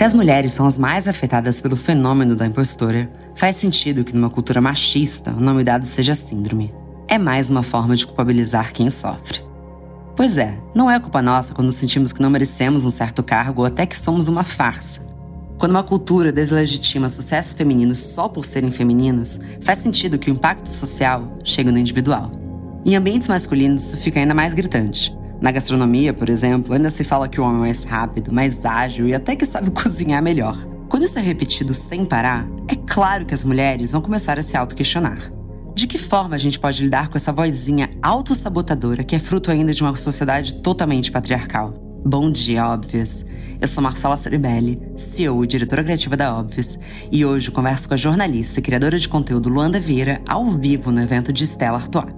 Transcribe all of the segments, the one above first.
Se as mulheres são as mais afetadas pelo fenômeno da impostora, faz sentido que numa cultura machista o nome dado seja síndrome. É mais uma forma de culpabilizar quem sofre. Pois é, não é culpa nossa quando sentimos que não merecemos um certo cargo ou até que somos uma farsa. Quando uma cultura deslegitima sucessos femininos só por serem femininos, faz sentido que o impacto social chegue no individual. Em ambientes masculinos, isso fica ainda mais gritante. Na gastronomia, por exemplo, ainda se fala que o homem é mais rápido, mais ágil e até que sabe cozinhar melhor. Quando isso é repetido sem parar, é claro que as mulheres vão começar a se auto-questionar. De que forma a gente pode lidar com essa vozinha autossabotadora que é fruto ainda de uma sociedade totalmente patriarcal? Bom dia, óbvias! Eu sou Marcela Ceribelli, CEO e diretora criativa da Óbvias, e hoje converso com a jornalista e criadora de conteúdo Luanda Vieira ao vivo no evento de Stella Artois.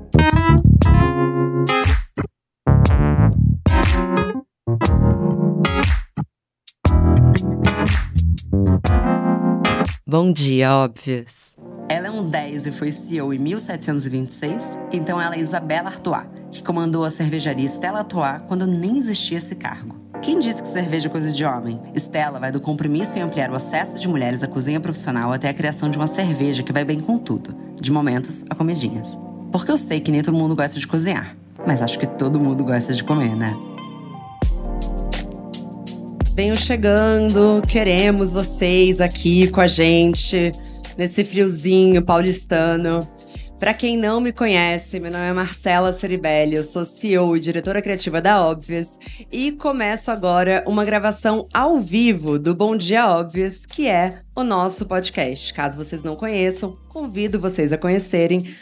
Bom dia, óbvias. Ela é um 10 e foi CEO em 1726, então ela é Isabela Artois, que comandou a cervejaria Stella Artois quando nem existia esse cargo. Quem disse que cerveja é coisa de homem? Stella vai do compromisso em ampliar o acesso de mulheres à cozinha profissional até a criação de uma cerveja que vai bem com tudo, de momentos a comidinhas. Porque eu sei que nem todo mundo gosta de cozinhar, mas acho que todo mundo gosta de comer, né? Venham chegando, queremos vocês aqui com a gente nesse friozinho paulistano. Para quem não me conhece, meu nome é Marcela Ceribelli, eu sou CEO e diretora criativa da Óbvias e começo agora uma gravação ao vivo do Bom Dia Óbvias, que é o nosso podcast. Caso vocês não conheçam, convido vocês a conhecerem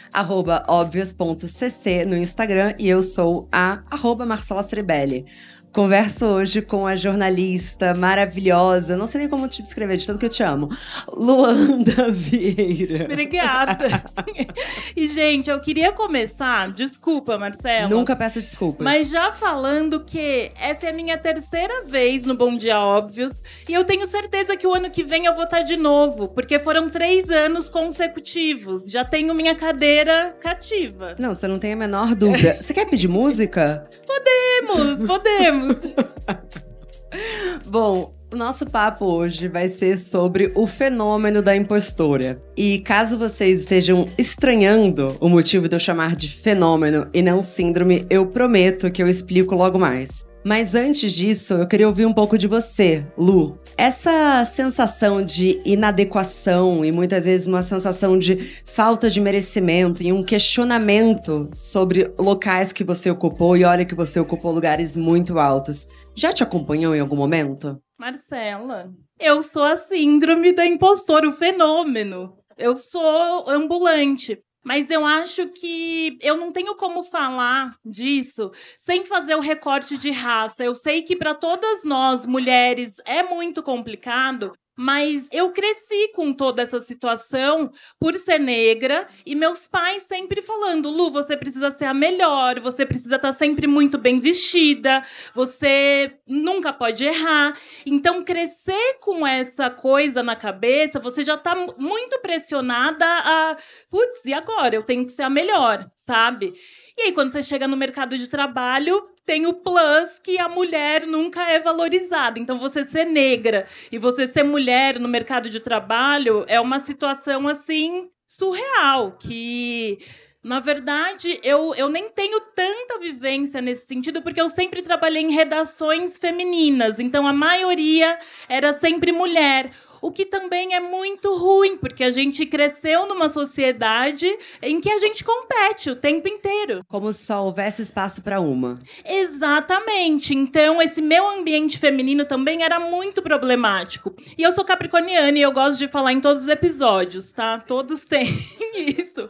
óbvias.cc no Instagram e eu sou a arroba Marcela. Converso hoje com a jornalista maravilhosa, não sei nem como te descrever, de tanto que eu te amo, Luanda Vieira. Obrigada. e, gente, eu queria começar, desculpa, Marcelo. Nunca peça desculpas. Mas já falando que essa é a minha terceira vez no Bom Dia Óbvios, e eu tenho certeza que o ano que vem eu vou estar de novo, porque foram três anos consecutivos. Já tenho minha cadeira cativa. Não, você não tem a menor dúvida. você quer pedir música? Podemos, podemos. Bom, o nosso papo hoje vai ser sobre o fenômeno da impostora. E caso vocês estejam estranhando o motivo de eu chamar de fenômeno e não síndrome, eu prometo que eu explico logo mais. Mas antes disso, eu queria ouvir um pouco de você, Lu. Essa sensação de inadequação e muitas vezes uma sensação de falta de merecimento e um questionamento sobre locais que você ocupou e olha que você ocupou lugares muito altos. Já te acompanhou em algum momento? Marcela, eu sou a síndrome da impostora, o fenômeno. Eu sou ambulante. Mas eu acho que eu não tenho como falar disso sem fazer o recorte de raça. Eu sei que para todas nós, mulheres, é muito complicado, mas eu cresci com toda essa situação por ser negra e meus pais sempre falando: Lu, você precisa ser a melhor, você precisa estar tá sempre muito bem vestida, você nunca pode errar. Então, crescer com essa coisa na cabeça, você já está muito pressionada a, putz, e agora? Eu tenho que ser a melhor, sabe? E aí, quando você chega no mercado de trabalho, tem o plus que a mulher nunca é valorizada. Então, você ser negra e você ser mulher no mercado de trabalho é uma situação assim surreal que na verdade, eu, eu nem tenho tanta vivência nesse sentido, porque eu sempre trabalhei em redações femininas, então a maioria era sempre mulher. O que também é muito ruim, porque a gente cresceu numa sociedade em que a gente compete o tempo inteiro. Como se só houvesse espaço para uma. Exatamente. Então, esse meu ambiente feminino também era muito problemático. E eu sou capricorniana e eu gosto de falar em todos os episódios, tá? Todos têm isso.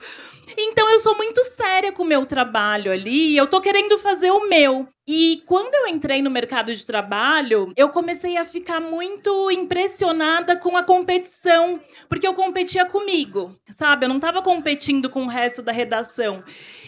Então eu sou muito séria com o meu trabalho ali, eu tô querendo fazer o meu. E quando eu entrei no mercado de trabalho, eu comecei a ficar muito impressionada com a competição, porque eu competia comigo, sabe? Eu não estava competindo com o resto da redação.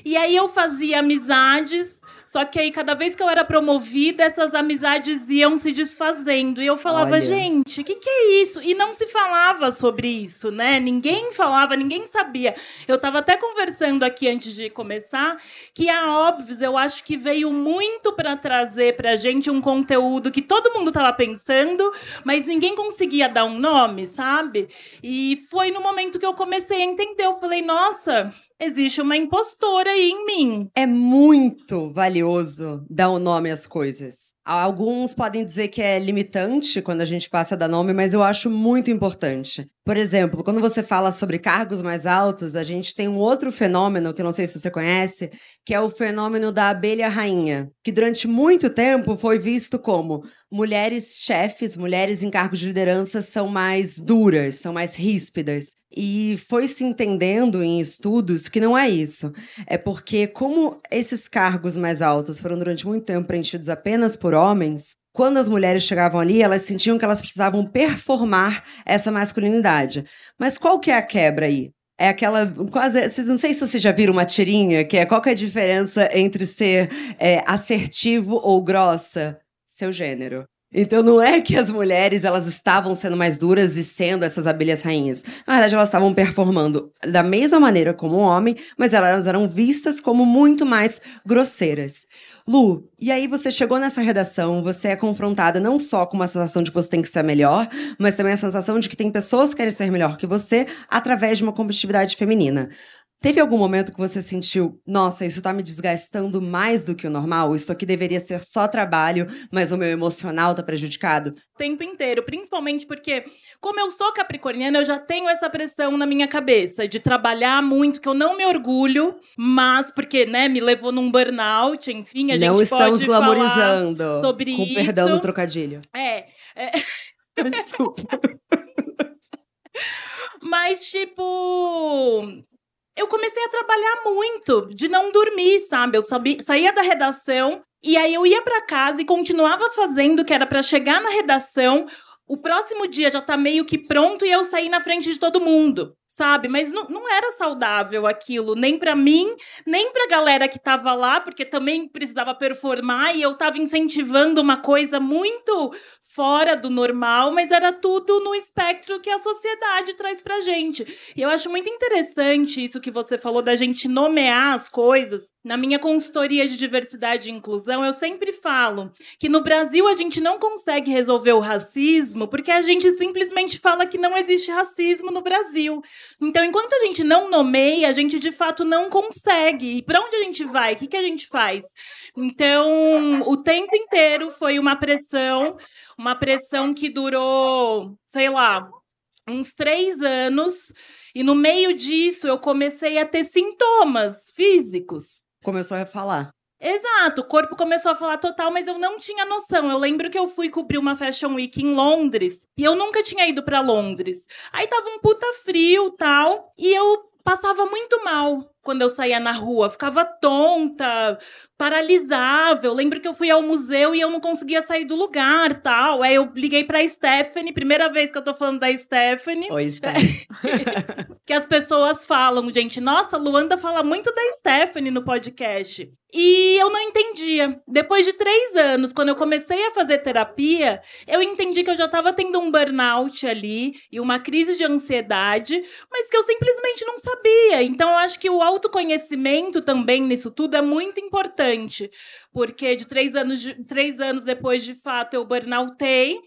E aí eu fazia amizades Só que aí, cada vez que eu era promovida, essas amizades iam se desfazendo. E eu falava, Olha. gente, o que, que é isso? E não se falava sobre isso, né? Ninguém falava, ninguém sabia. Eu estava até conversando aqui antes de começar que a Óbvios, eu acho que veio muito para trazer para a gente um conteúdo que todo mundo estava pensando, mas ninguém conseguia dar um nome, sabe? E foi no momento que eu comecei a entender. Eu falei, nossa, existe uma impostora aí em mim. É muito valioso dar um nome às coisas. Alguns podem dizer que é limitante quando a gente passa a dar nome, mas eu acho muito importante. Por exemplo, quando você fala sobre cargos mais altos, a gente tem um outro fenômeno que eu não sei se você conhece, que é o fenômeno da abelha rainha, que durante muito tempo foi visto como mulheres chefes, mulheres em cargos de liderança são mais duras, são mais ríspidas. E foi se entendendo em estudos que não é isso. É porque, como esses cargos mais altos foram durante muito tempo preenchidos apenas por homens, quando as mulheres chegavam ali, elas sentiam que elas precisavam performar essa masculinidade. Mas qual que é a quebra aí? É aquela quase. Não sei se você já viram uma tirinha, que é qual que é a diferença entre ser é, assertivo ou grossa? Seu gênero. Então não é que as mulheres elas estavam sendo mais duras e sendo essas abelhas rainhas. Na verdade, elas estavam performando da mesma maneira como o homem, mas elas eram vistas como muito mais grosseiras. Lu, e aí você chegou nessa redação, você é confrontada não só com uma sensação de que você tem que ser melhor, mas também a sensação de que tem pessoas que querem ser melhor que você através de uma competitividade feminina. Teve algum momento que você sentiu, nossa, isso tá me desgastando mais do que o normal? Isso aqui deveria ser só trabalho, mas o meu emocional tá prejudicado? O tempo inteiro, principalmente porque, como eu sou capricorniana, eu já tenho essa pressão na minha cabeça de trabalhar muito, que eu não me orgulho, mas porque, né, me levou num burnout, enfim, a não gente estamos glamorizando sobre com isso. Com perdão do trocadilho. É. é... Desculpa. Mas, tipo, eu comecei a trabalhar muito, de não dormir, sabe? Eu sabia, saía da redação e aí eu ia para casa e continuava fazendo que era para chegar na redação, o próximo dia já tá meio que pronto e eu sair na frente de todo mundo sabe? Mas não, não era saudável aquilo, nem para mim, nem para a galera que estava lá, porque também precisava performar e eu estava incentivando uma coisa muito fora do normal, mas era tudo no espectro que a sociedade traz pra gente. E eu acho muito interessante isso que você falou da gente nomear as coisas. Na minha consultoria de diversidade e inclusão, eu sempre falo que no Brasil a gente não consegue resolver o racismo porque a gente simplesmente fala que não existe racismo no Brasil. Então, enquanto a gente não nomeia, a gente de fato não consegue. E para onde a gente vai? O que, que a gente faz? Então, o tempo inteiro foi uma pressão, uma pressão que durou, sei lá, uns três anos. E no meio disso, eu comecei a ter sintomas físicos. Começou a falar. Exato, o corpo começou a falar total, mas eu não tinha noção. Eu lembro que eu fui cobrir uma Fashion Week em Londres e eu nunca tinha ido para Londres. Aí tava um puta frio tal, e eu passava muito mal quando eu saía na rua, ficava tonta, paralisava. Eu lembro que eu fui ao museu e eu não conseguia sair do lugar, tal. Aí eu liguei para Stephanie, primeira vez que eu tô falando da Stephanie. Oi, Stephanie. que as pessoas falam, gente, nossa, Luanda fala muito da Stephanie no podcast. E eu não entendia. Depois de três anos, quando eu comecei a fazer terapia, eu entendi que eu já estava tendo um burnout ali e uma crise de ansiedade, mas que eu simplesmente não sabia. Então, eu acho que o autoconhecimento também nisso tudo é muito importante, porque de três anos, de, três anos depois, de fato, eu burnoutei.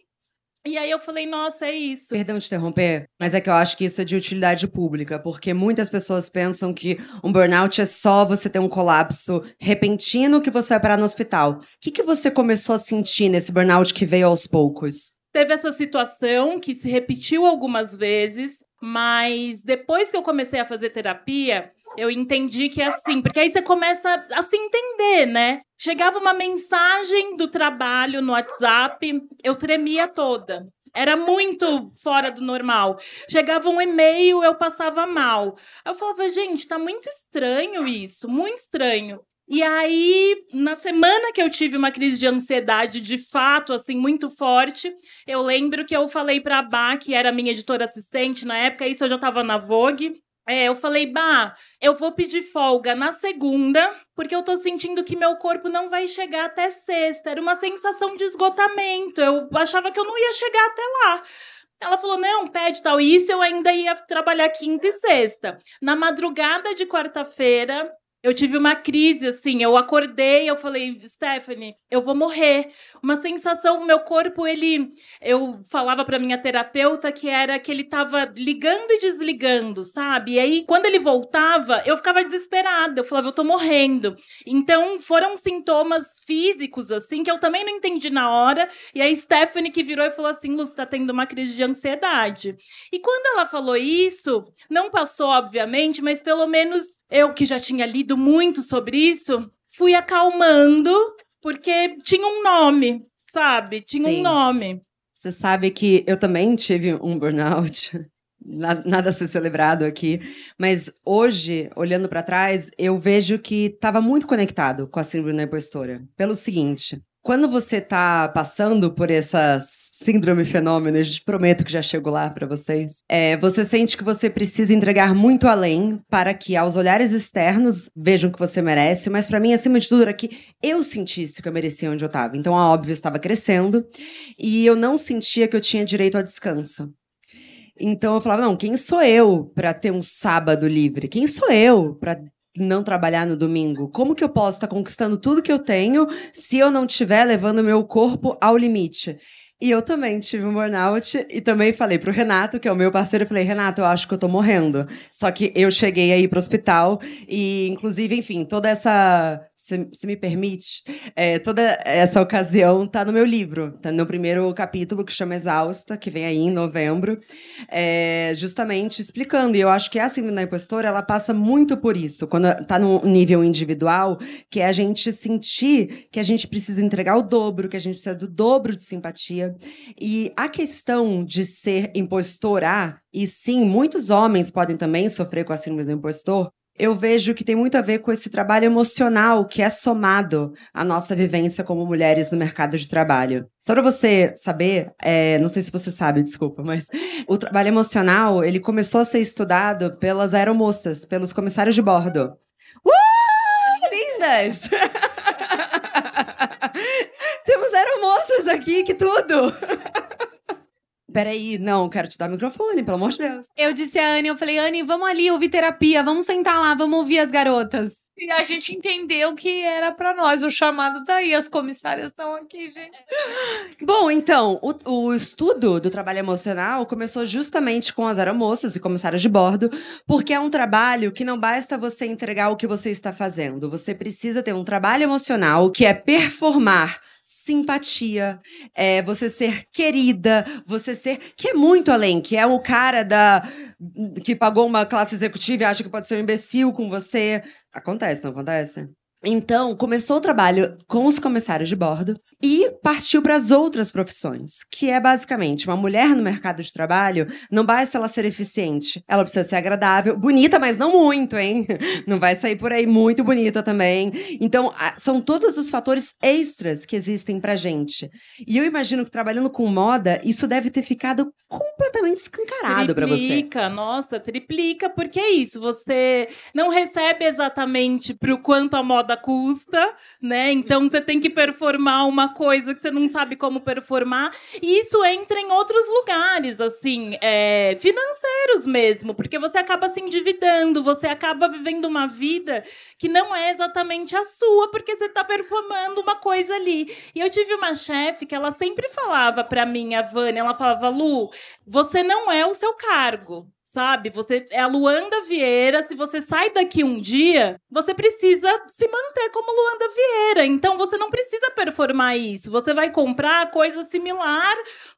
E aí eu falei, nossa, é isso. Perdão te interromper, mas é que eu acho que isso é de utilidade pública, porque muitas pessoas pensam que um burnout é só você ter um colapso repentino que você vai parar no hospital. O que, que você começou a sentir nesse burnout que veio aos poucos? Teve essa situação que se repetiu algumas vezes, mas depois que eu comecei a fazer terapia, eu entendi que é assim, porque aí você começa a se entender, né? Chegava uma mensagem do trabalho no WhatsApp, eu tremia toda. Era muito fora do normal. Chegava um e-mail, eu passava mal. Eu falava, gente, tá muito estranho isso, muito estranho. E aí, na semana que eu tive uma crise de ansiedade de fato, assim, muito forte, eu lembro que eu falei pra Bá, que era minha editora assistente na época, isso eu já tava na Vogue, É, eu falei, bah, eu vou pedir folga na segunda, porque eu tô sentindo que meu corpo não vai chegar até sexta. Era uma sensação de esgotamento. Eu achava que eu não ia chegar até lá. Ela falou: não, pede tal. Isso eu ainda ia trabalhar quinta e sexta. Na madrugada de quarta-feira, eu tive uma crise, assim, eu acordei, eu falei, Stephanie, eu vou morrer. Uma sensação, meu corpo, ele. Eu falava para minha terapeuta que era que ele tava ligando e desligando, sabe? E aí, quando ele voltava, eu ficava desesperada. Eu falava, eu tô morrendo. Então, foram sintomas físicos, assim, que eu também não entendi na hora. E aí, Stephanie que virou e falou assim: Lu, tá tendo uma crise de ansiedade. E quando ela falou isso, não passou, obviamente, mas pelo menos eu que já tinha lido muito sobre isso, fui acalmando, porque tinha um nome, sabe? Tinha Sim. um nome. Você sabe que eu também tive um burnout. Nada a ser celebrado aqui, mas hoje, olhando para trás, eu vejo que estava muito conectado com a síndrome da impostora. Pelo seguinte, quando você está passando por essas síndrome fenômeno, a gente prometo que já chego lá para vocês. É, você sente que você precisa entregar muito além para que aos olhares externos vejam que você merece, mas para mim acima de tudo era que eu sentisse que eu merecia onde eu estava. Então a óbvio estava crescendo e eu não sentia que eu tinha direito ao descanso. Então eu falava, não, quem sou eu para ter um sábado livre? Quem sou eu para não trabalhar no domingo? Como que eu posso estar tá conquistando tudo que eu tenho se eu não estiver levando meu corpo ao limite? E eu também tive um burnout e também falei pro Renato, que é o meu parceiro, eu falei, Renato, eu acho que eu tô morrendo. Só que eu cheguei aí pro hospital e, inclusive, enfim, toda essa se, me permite, é, toda essa ocasião tá no meu livro, tá no primeiro capítulo que chama Exausta, que vem aí em novembro, é, justamente explicando. E eu acho que a síndrome da impostora, ela passa muito por isso, quando tá no nível individual, que é a gente sentir que a gente precisa entregar o dobro, que a gente precisa do dobro de simpatia. E a questão de ser impostora, e sim, muitos homens podem também sofrer com a síndrome do impostor, eu vejo que tem muito a ver com esse trabalho emocional que é somado à nossa vivência como mulheres no mercado de trabalho. Só para você saber, é, não sei se você sabe, desculpa, mas o trabalho emocional ele começou a ser estudado pelas aeromoças, pelos comissários de bordo. Uh, lindas! Temos aeromoças aqui, que tudo! peraí, não, quero te dar o microfone, pelo amor de Deus. Eu disse a Anne, eu falei, Anne, vamos ali ouvir terapia, vamos sentar lá, vamos ouvir as garotas. E a gente entendeu que era para nós. O chamado tá aí, as comissárias estão aqui, gente. Bom, então, o, o, estudo do trabalho emocional começou justamente com as aeromoças e comissárias de bordo, porque é um trabalho que não basta você entregar o que você está fazendo. Você precisa ter um trabalho emocional que é performar simpatia, é você ser querida, você ser que é muito além, que é o cara da que pagou uma classe executiva e acha que pode ser um imbecil com você. Acontece, não acontece? Então, começou o trabalho com os comissários de bordo e partiu para as outras profissões, que é basicamente uma mulher no mercado de trabalho, não basta ela ser eficiente, ela precisa ser agradável, bonita, mas não muito, hein? Não vai sair por aí muito bonita também. Então, são todos os fatores extras que existem pra gente. E eu imagino que trabalhando com moda, isso deve ter ficado completamente escancarado para você. Triplica, nossa, triplica, porque é isso, você não recebe exatamente pro quanto a moda custa, né? Então você tem que performar uma coisa que você não sabe como performar. E isso entra em outros lugares, assim, é, financeiros mesmo, porque você acaba se endividando, você acaba vivendo uma vida que não é exatamente a sua, porque você está performando uma coisa ali. E eu tive uma chefe que ela sempre falava para mim, a Vânia, ela falava, Lu, você não é o seu cargo sabe? Você é a Luanda Vieira. Se você sai daqui um dia, você precisa se manter como Luanda Vieira. Então você não precisa performar isso. Você vai comprar coisa similar.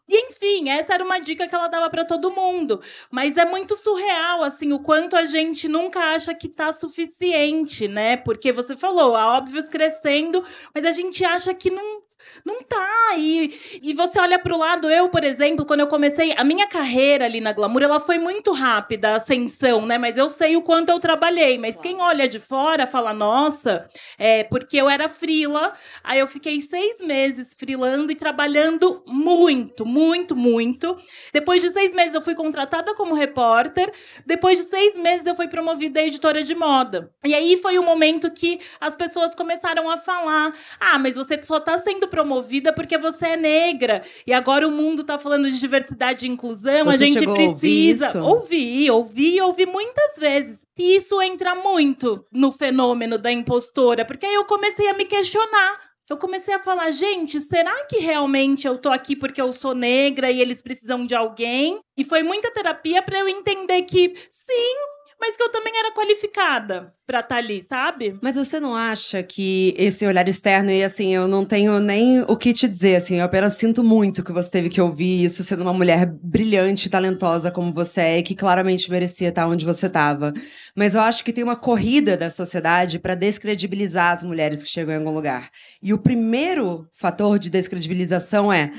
E enfim, essa era uma dica que ela dava para todo mundo. Mas é muito surreal assim o quanto a gente nunca acha que tá suficiente, né? Porque você falou, a óbvios crescendo, mas a gente acha que não não tá, e, e você olha pro lado, eu, por exemplo, quando eu comecei, a minha carreira ali na Glamour, ela foi muito rápida, a ascensão, né? Mas eu sei o quanto eu trabalhei. Mas quem olha de fora fala, nossa, é porque eu era frila, aí eu fiquei seis meses frilando e trabalhando muito, muito, muito. Depois de seis meses eu fui contratada como repórter, depois de seis meses eu fui promovida a editora de moda. E aí foi o momento que as pessoas começaram a falar, ah, mas você só tá sendo promovida porque você é negra. E agora o mundo tá falando de diversidade e inclusão, Você a gente a ouvir precisa. isso? Ouvi, ouvi, ouvi muitas vezes. E isso entra muito no fenômeno da impostora, porque aí eu comecei a me questionar. Eu comecei a falar, gente, será que realmente eu tô aqui porque eu sou negra e eles precisam de alguém? E foi muita terapia para eu entender que sim, mas que eu também era qualificada pra estar ali, sabe? Mas você não acha que esse olhar externo, e assim, eu não tenho nem o que te dizer, assim, eu apenas sinto muito que você teve que ouvir isso sendo uma mulher brilhante e talentosa como você é, e que claramente merecia estar onde você estava. Mas eu acho que tem uma corrida da sociedade para descredibilizar as mulheres que chegam em algum lugar. E o primeiro fator de descredibilização é.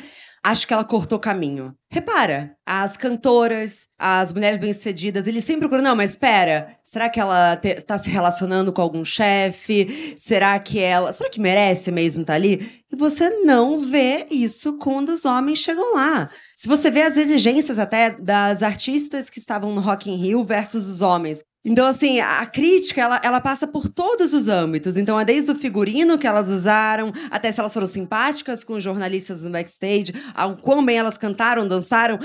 Acho que ela cortou caminho. Repara, as cantoras, as mulheres bem-sucedidas, eles sempre procuram, não, mas espera, será que ela te- tá se relacionando com algum chefe? Será que ela. Será que merece mesmo estar ali? E você não vê isso quando os homens chegam lá. Se você vê as exigências até das artistas que estavam no Rock in Rio versus os homens. Então, assim, a crítica, ela, ela passa por todos os âmbitos. Então, é desde o figurino que elas usaram, até se elas foram simpáticas com os jornalistas no backstage, ao quão bem elas cantaram, dançaram.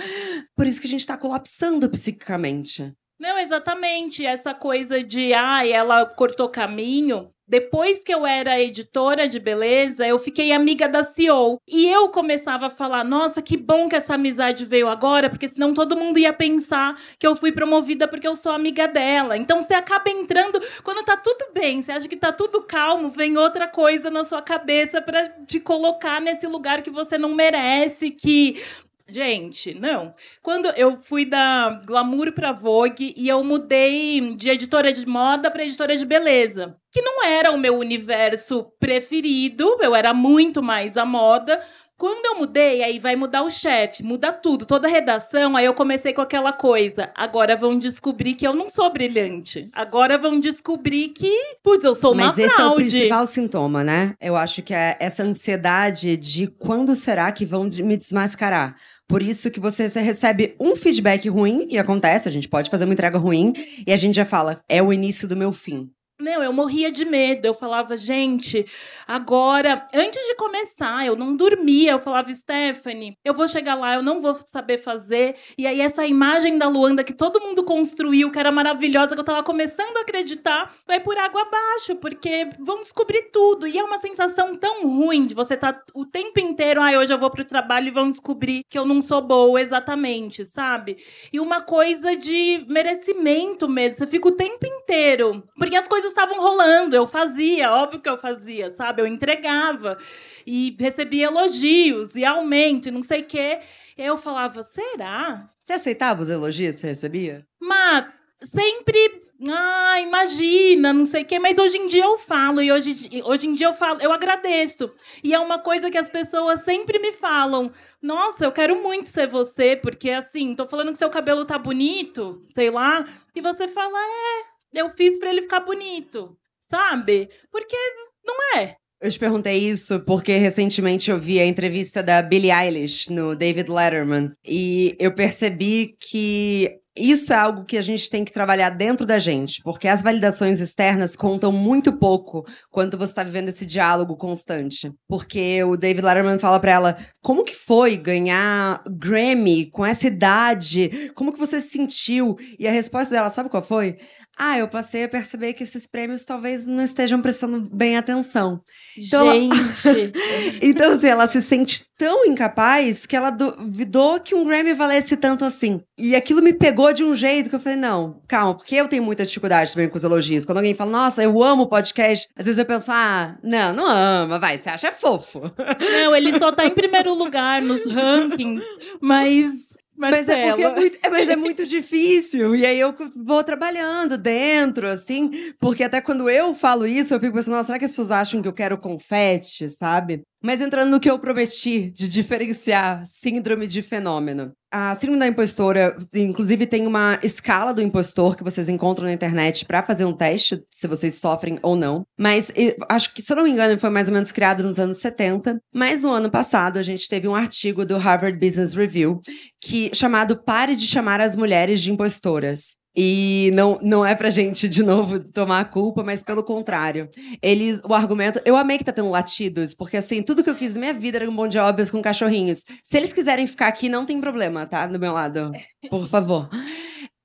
Por isso que a gente tá colapsando psiquicamente. Não, exatamente. Essa coisa de, ai, ela cortou caminho. Depois que eu era editora de beleza, eu fiquei amiga da CEO. E eu começava a falar: nossa, que bom que essa amizade veio agora, porque senão todo mundo ia pensar que eu fui promovida porque eu sou amiga dela. Então você acaba entrando. Quando tá tudo bem, você acha que tá tudo calmo, vem outra coisa na sua cabeça pra te colocar nesse lugar que você não merece, que Gente, não. Quando eu fui da Glamour pra Vogue e eu mudei de editora de moda para editora de beleza, que não era o meu universo preferido, eu era muito mais a moda. Quando eu mudei, aí vai mudar o chefe, muda tudo, toda a redação. Aí eu comecei com aquela coisa. Agora vão descobrir que eu não sou brilhante. Agora vão descobrir que, putz, eu sou uma Mas esse é o fraude. principal sintoma, né? Eu acho que é essa ansiedade de quando será que vão me desmascarar. Por isso que você, recebe um feedback ruim, e acontece, a gente pode fazer uma entrega ruim, e a gente já fala, é o início do meu fim. Não, eu morria de medo. Eu falava, gente, agora, antes de começar, eu não dormia. Eu falava, Stephanie, eu vou chegar lá, eu não vou saber fazer. E aí, essa imagem da Luanda que todo mundo construiu, que era maravilhosa, que eu tava começando a acreditar, vai por água abaixo, porque vão descobrir tudo. E é uma sensação tão ruim de você estar o tempo inteiro, ah, hoje eu vou pro trabalho e vão descobrir que eu não sou boa exatamente, sabe? E uma coisa de merecimento mesmo. Você fica o tempo inteiro. Porque as coisas estavam rolando, eu fazia, óbvio que eu fazia, sabe? Eu entregava e recebia elogios e aumento e não sei o quê. Eu falava, será? Você aceitava os elogios que você recebia? Mas sempre. Ah, imagina, não sei o quê, mas hoje em dia eu falo, e hoje, hoje em dia eu falo, eu agradeço. E é uma coisa que as pessoas sempre me falam. Nossa, eu quero muito ser você, porque assim, tô falando que seu cabelo tá bonito, sei lá, e você fala, é, eu fiz pra ele ficar bonito, sabe? Porque não é. Eu te perguntei isso porque recentemente eu vi a entrevista da Billie Eilish no David Letterman e eu percebi que isso é algo que a gente tem que trabalhar dentro da gente, porque as validações externas contam muito pouco quando você está vivendo esse diálogo constante. Porque o David Letterman fala pra ela: como que foi ganhar Grammy com essa idade? Como que você se sentiu? E a resposta dela, sabe qual foi? Ah, eu passei a perceber que esses prêmios talvez não estejam prestando bem atenção. Então, Gente. Então, assim, ela se sente tão incapaz que ela duvidou que um Grammy valesse tanto assim. E aquilo me pegou de um jeito que eu falei, não, calma, porque eu tenho muita dificuldade também com os elogios. Quando alguém fala, nossa, eu amo o podcast, às vezes eu penso, ah, não, não ama, vai, você acha fofo. Não, ele só tá em primeiro lugar nos rankings, mas Mas é, porque é, muito, é, mas é muito difícil. E aí eu vou trabalhando dentro, assim. Porque até quando eu falo isso, eu fico pensando, nossa, será que as pessoas acham que eu quero confete, sabe? Mas entrando no que eu prometi de diferenciar síndrome de fenômeno. A síndrome da impostora, inclusive, tem uma escala do impostor que vocês encontram na internet para fazer um teste, se vocês sofrem ou não. Mas acho que, se eu não me engano, foi mais ou menos criado nos anos 70. Mas no ano passado, a gente teve um artigo do Harvard Business Review que chamado Pare de chamar as mulheres de impostoras. E não, não é pra gente, de novo, tomar a culpa, mas pelo contrário. Eles, o argumento. Eu amei que tá tendo latidos, porque assim, tudo que eu quis na minha vida era um bom de óbvios com cachorrinhos. Se eles quiserem ficar aqui, não tem problema, tá? Do meu lado. Por favor.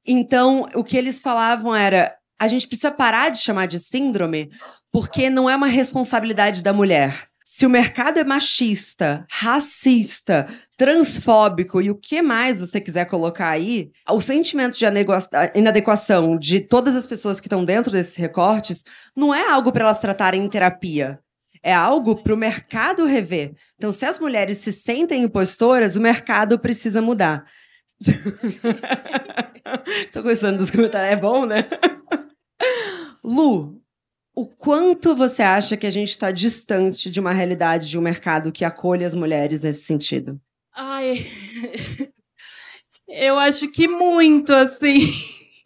Então, o que eles falavam era: a gente precisa parar de chamar de síndrome, porque não é uma responsabilidade da mulher. Se o mercado é machista, racista, transfóbico e o que mais você quiser colocar aí, o sentimento de inadequação de todas as pessoas que estão dentro desses recortes não é algo para elas tratarem em terapia. É algo para o mercado rever. Então, se as mulheres se sentem impostoras, o mercado precisa mudar. Tô gostando dos comentários. É bom, né? Lu, o quanto você acha que a gente está distante de uma realidade de um mercado que acolhe as mulheres nesse sentido? Ai. Eu acho que muito, assim.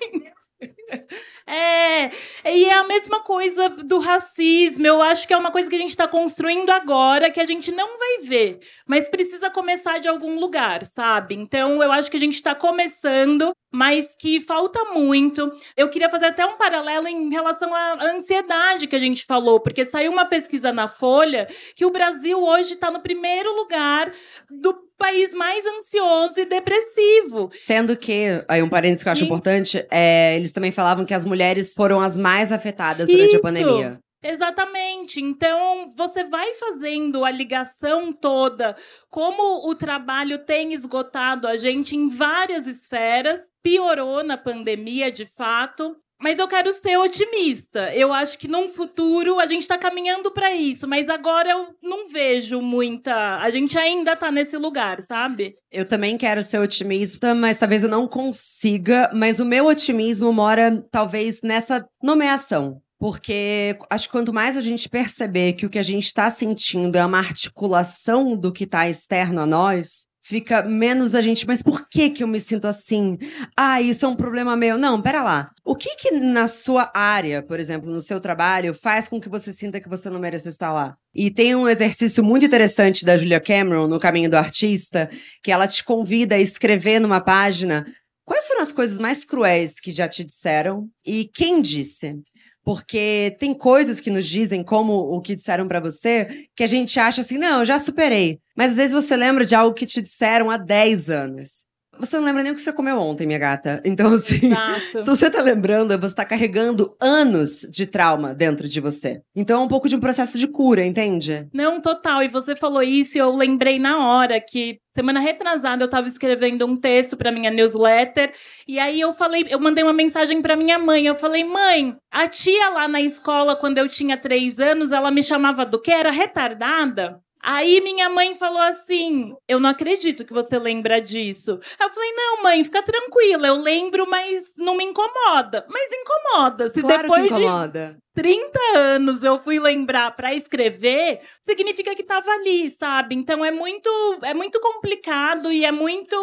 É, e é a mesma coisa do racismo. Eu acho que é uma coisa que a gente está construindo agora, que a gente não vai ver, mas precisa começar de algum lugar, sabe? Então, eu acho que a gente está começando, mas que falta muito. Eu queria fazer até um paralelo em relação à ansiedade que a gente falou, porque saiu uma pesquisa na Folha que o Brasil hoje está no primeiro lugar do país mais ansioso e depressivo. Sendo que, aí um parênteses que eu acho Sim. importante, é, eles também falavam que as mulheres foram as mais afetadas durante Isso. a pandemia. Exatamente. Então, você vai fazendo a ligação toda, como o trabalho tem esgotado a gente em várias esferas, piorou na pandemia, de fato. Mas eu quero ser otimista. Eu acho que num futuro a gente está caminhando para isso, mas agora eu não vejo muita. A gente ainda tá nesse lugar, sabe? Eu também quero ser otimista, mas talvez eu não consiga. Mas o meu otimismo mora, talvez, nessa nomeação. Porque acho que quanto mais a gente perceber que o que a gente está sentindo é uma articulação do que está externo a nós, fica menos a gente, mas por que que eu me sinto assim? Ah, isso é um problema meu. Não, pera lá. O que que na sua área, por exemplo, no seu trabalho, faz com que você sinta que você não merece estar lá? E tem um exercício muito interessante da Julia Cameron, no Caminho do Artista, que ela te convida a escrever numa página quais foram as coisas mais cruéis que já te disseram e quem disse. Porque tem coisas que nos dizem, como o que disseram pra você, que a gente acha assim, não, eu já superei. Mas às vezes você lembra de algo que te disseram há 10 anos. Você não lembra nem o que você comeu ontem, minha gata. Então, assim, Exato. se você tá lembrando, você tá carregando anos de trauma dentro de você. Então é um pouco de um processo de cura, entende? Não, total. E você falou isso e eu lembrei na hora que semana retrasada eu tava escrevendo um texto pra minha newsletter e aí eu falei, eu mandei uma mensagem pra minha mãe. Eu falei, mãe, a tia lá na escola quando eu tinha três anos, ela me chamava do que era retardada. Aí minha mãe falou assim: Eu não acredito que você lembra disso. Aí eu falei: Não, mãe, fica tranquila, eu lembro, mas não me incomoda. Mas incomoda. Se claro depois que de incomoda. 30 anos eu fui lembrar pra escrever, significa que tava ali, sabe? Então é muito é muito complicado e é muito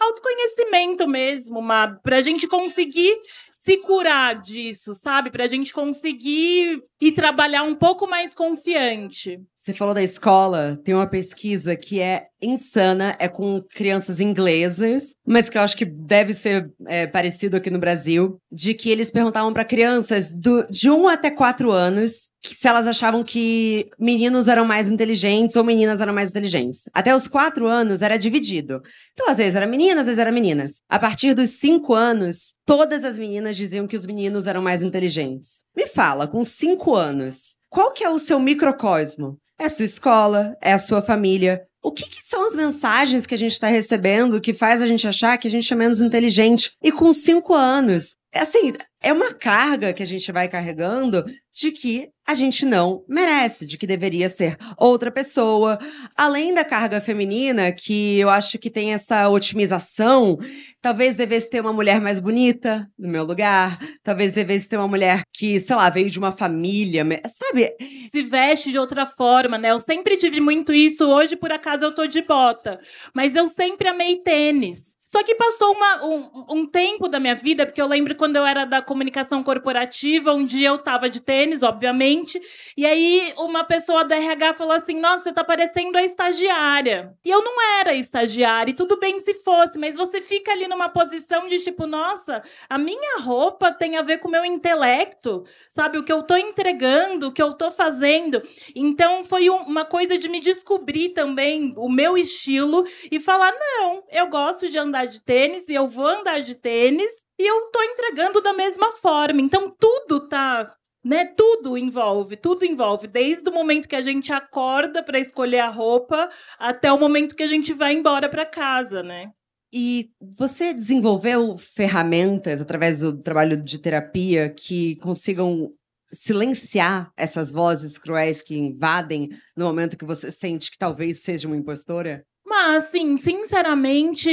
autoconhecimento mesmo, Mab, pra gente conseguir se curar disso, sabe? Pra gente conseguir ir trabalhar um pouco mais confiante. Você falou da escola, tem uma pesquisa que é insana, é com crianças inglesas, mas que eu acho que deve ser é, parecido aqui no Brasil, de que eles perguntavam para crianças do, de 1 até 4 anos se elas achavam que meninos eram mais inteligentes ou meninas eram mais inteligentes. Até os 4 anos era dividido. Então, às vezes era menina, às vezes era meninas. A partir dos 5 anos, todas as meninas diziam que os meninos eram mais inteligentes. Me fala, com 5 anos, qual que é o seu microcosmo? É a sua escola? É a sua família? O que, que são as mensagens que a gente está recebendo que faz a gente achar que a gente é menos inteligente? E com cinco anos, é assim, é uma carga que a gente vai carregando de que a gente não merece, de que deveria ser outra pessoa. Além da carga feminina, que eu acho que tem essa otimização, talvez devesse ter uma mulher mais bonita no meu lugar, talvez devesse ter uma mulher que, sei lá, veio de uma família, sabe? Se veste de outra forma, né? Eu sempre tive muito isso, hoje por acaso eu tô de bota, mas eu sempre amei tênis. Só que passou uma, um, um, tempo da minha vida, porque eu lembro quando eu era da comunicação corporativa, um dia eu tava de tênis, obviamente, e aí uma pessoa da RH falou assim: Nossa, você tá parecendo a estagiária. E eu não era estagiária, e tudo bem se fosse, mas você fica ali numa posição de tipo, nossa, a minha roupa tem a ver com o meu intelecto, sabe? O que eu tô entregando, o que eu tô fazendo. Então foi um, uma coisa de me descobrir também o meu estilo e falar: Não, eu gosto de andar de tênis e eu vou andar de tênis e eu tô entregando da mesma forma. Então tudo tá né? Tudo envolve, tudo envolve, desde o momento que a gente acorda para escolher a roupa até o momento que a gente vai embora para casa, né? E você desenvolveu ferramentas através do trabalho de terapia que consigam silenciar essas vozes cruéis que invadem no momento que você sente que talvez seja uma impostora? Mas, assim, sinceramente,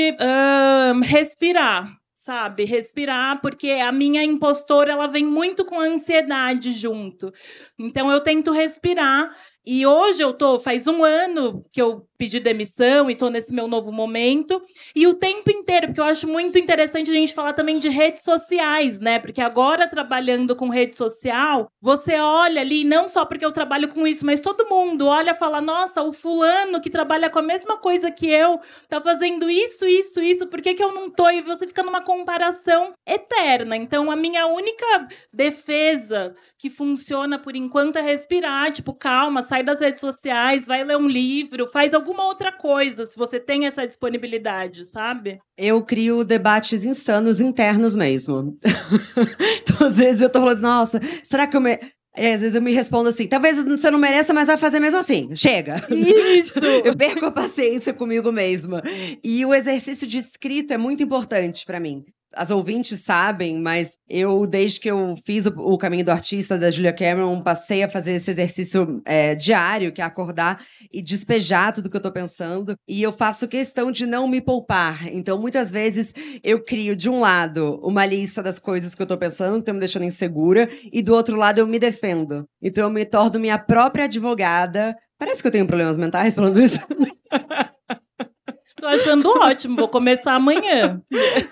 respirar sabe? Respirar, porque a minha impostora ela vem muito com ansiedade junto. Então eu tento respirar e hoje eu tô, faz um ano que eu pedi demissão e tô nesse meu novo momento. E o tempo inteiro, porque eu acho muito interessante a gente falar também de redes sociais, né? Porque agora trabalhando com rede social, você olha ali, não só porque eu trabalho com isso, mas todo mundo olha e fala: nossa, o fulano que trabalha com a mesma coisa que eu tá fazendo isso, isso, isso, por que, que eu não tô? E você fica numa comparação eterna. Então, a minha única defesa que funciona por enquanto é respirar, tipo, calma, sai das redes sociais, vai ler um livro, faz alguma outra coisa, se você tem essa disponibilidade, sabe? Eu crio debates insanos internos mesmo. então, às vezes eu tô falando, nossa, será que eu me. É, às vezes eu me respondo assim, talvez você não mereça, mas vai fazer mesmo assim. Chega. Isso! eu perco a paciência comigo mesma. E o exercício de escrita é muito importante para mim as ouvintes sabem, mas eu, desde que eu fiz o, o, Caminho do Artista da Julia Cameron, passei a fazer esse exercício é, diário, que é acordar e despejar tudo que eu tô pensando. E eu faço questão de não me poupar. Então, muitas vezes, eu crio, de um lado, uma lista das coisas que eu tô pensando, que estão me deixando insegura, e do outro lado, eu me defendo. Então, eu me torno minha própria advogada. Parece que eu tenho problemas mentais falando isso. Tô achando ótimo, vou começar amanhã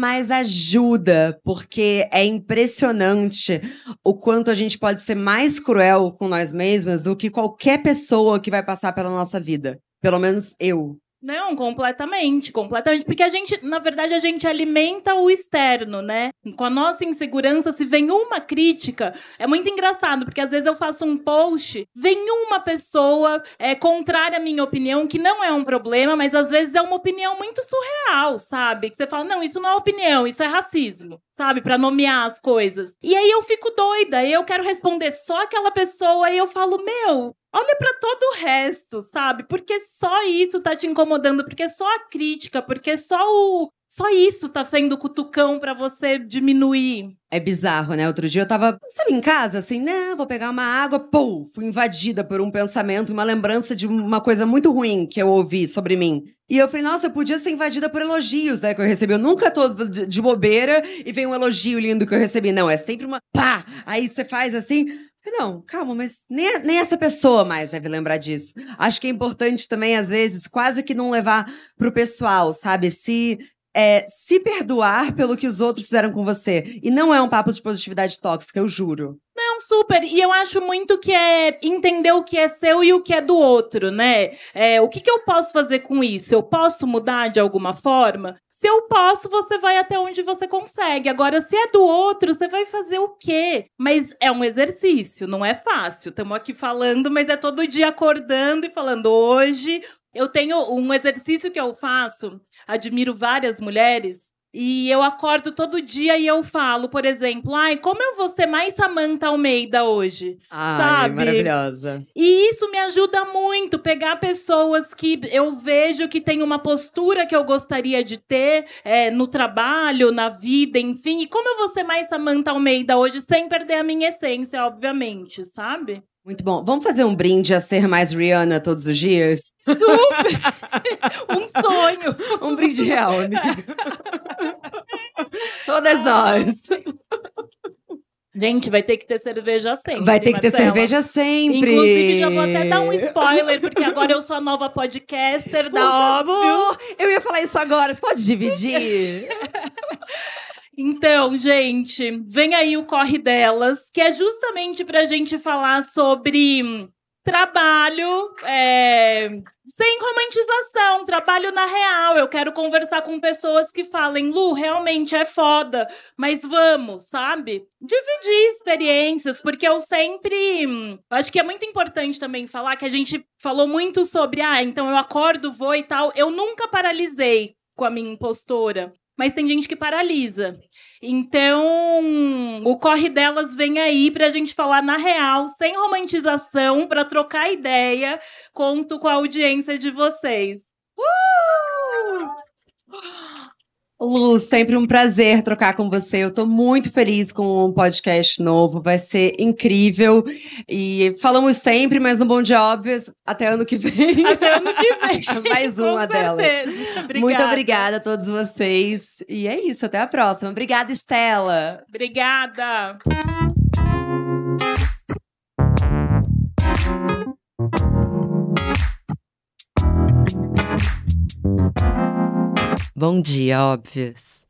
mas ajuda, porque é impressionante o quanto a gente pode ser mais cruel com nós mesmas do que qualquer pessoa que vai passar pela nossa vida. Pelo menos eu. Não, completamente, completamente. Porque a gente, na verdade, a gente alimenta o externo, né? Com a nossa insegurança, se vem uma crítica, é muito engraçado, porque às vezes eu faço um post, vem uma pessoa é, contrária à minha opinião, que não é um problema, mas às vezes é uma opinião muito surreal, sabe? Que você fala, não, isso não é opinião, isso é racismo, sabe? Para nomear as coisas. E aí eu fico doida, eu quero responder só aquela pessoa, e eu falo, meu, Olha para todo o resto, sabe? Porque só isso tá te incomodando, porque só a crítica, porque só o só isso tá sendo cutucão para você diminuir. É bizarro, né? Outro dia eu tava, sabe, em casa, assim, né? Vou pegar uma água, pum! Fui invadida por um pensamento, uma lembrança de uma coisa muito ruim que eu ouvi sobre mim. E eu falei, nossa, eu podia ser invadida por elogios, né? Que eu recebi. Eu nunca tô de bobeira e vem um elogio lindo que eu recebi. Não, é sempre uma pá! Aí você faz assim. Não, calma, mas nem, nem essa pessoa mais deve lembrar disso. Acho que é importante também, às vezes, quase que não levar pro pessoal, sabe? Se é, se perdoar pelo que os outros fizeram com você. E não é um papo de positividade tóxica, eu juro. Não, super. E eu acho muito que é entender o que é seu e o que é do outro, né? É, o que, que eu posso fazer com isso? Eu posso mudar de alguma forma? Se eu posso, você vai até onde você consegue. Agora, se é do outro, você vai fazer o quê? Mas é um exercício, não é fácil. Estamos aqui falando, mas é todo dia acordando e falando hoje. Eu tenho um exercício que eu faço, admiro várias mulheres, E eu acordo todo dia e eu falo, por exemplo, ai, como eu vou ser mais Samantha Almeida hoje? Ai, sabe? maravilhosa. E isso me ajuda muito, pegar pessoas que eu vejo que tem uma postura que eu gostaria de ter é, no trabalho, na vida, enfim. E como eu vou ser mais Samantha Almeida hoje, sem perder a minha essência, obviamente, sabe? Muito bom. Vamos fazer um brinde a ser mais Rihanna todos os dias? Super! um sonho! Um brinde real, amiga. Todas nós. Gente, vai ter que ter cerveja sempre. Vai ter que ter Marcela. cerveja sempre. Inclusive, já vou até dar um spoiler, porque agora eu sou a nova podcaster da. Óbvio. Eu ia falar isso agora. Você pode dividir? Então, gente, vem aí o Corre Delas, que é justamente para a gente falar sobre trabalho é, sem romantização, trabalho na real. Eu quero conversar com pessoas que falem, Lu, realmente é foda, mas vamos, sabe? Dividir experiências, porque eu sempre. Acho que é muito importante também falar que a gente falou muito sobre, ah, então eu acordo, vou e tal. Eu nunca paralisei com a minha impostora. Mas tem gente que paralisa. Então, o corre delas vem aí pra gente falar na real, sem romantização, pra trocar ideia. Conto com a audiência de vocês. Lu, sempre um prazer trocar com você. Eu tô muito feliz com o podcast novo, vai ser incrível. E falamos sempre, mas no Bom de Óbvias, até ano que vem. Até ano que vem. Mais uma delas. certeza. Muito obrigada a todos vocês. E é isso, até a próxima. Obrigada, Estela. Obrigada. Bom dia, óbvias.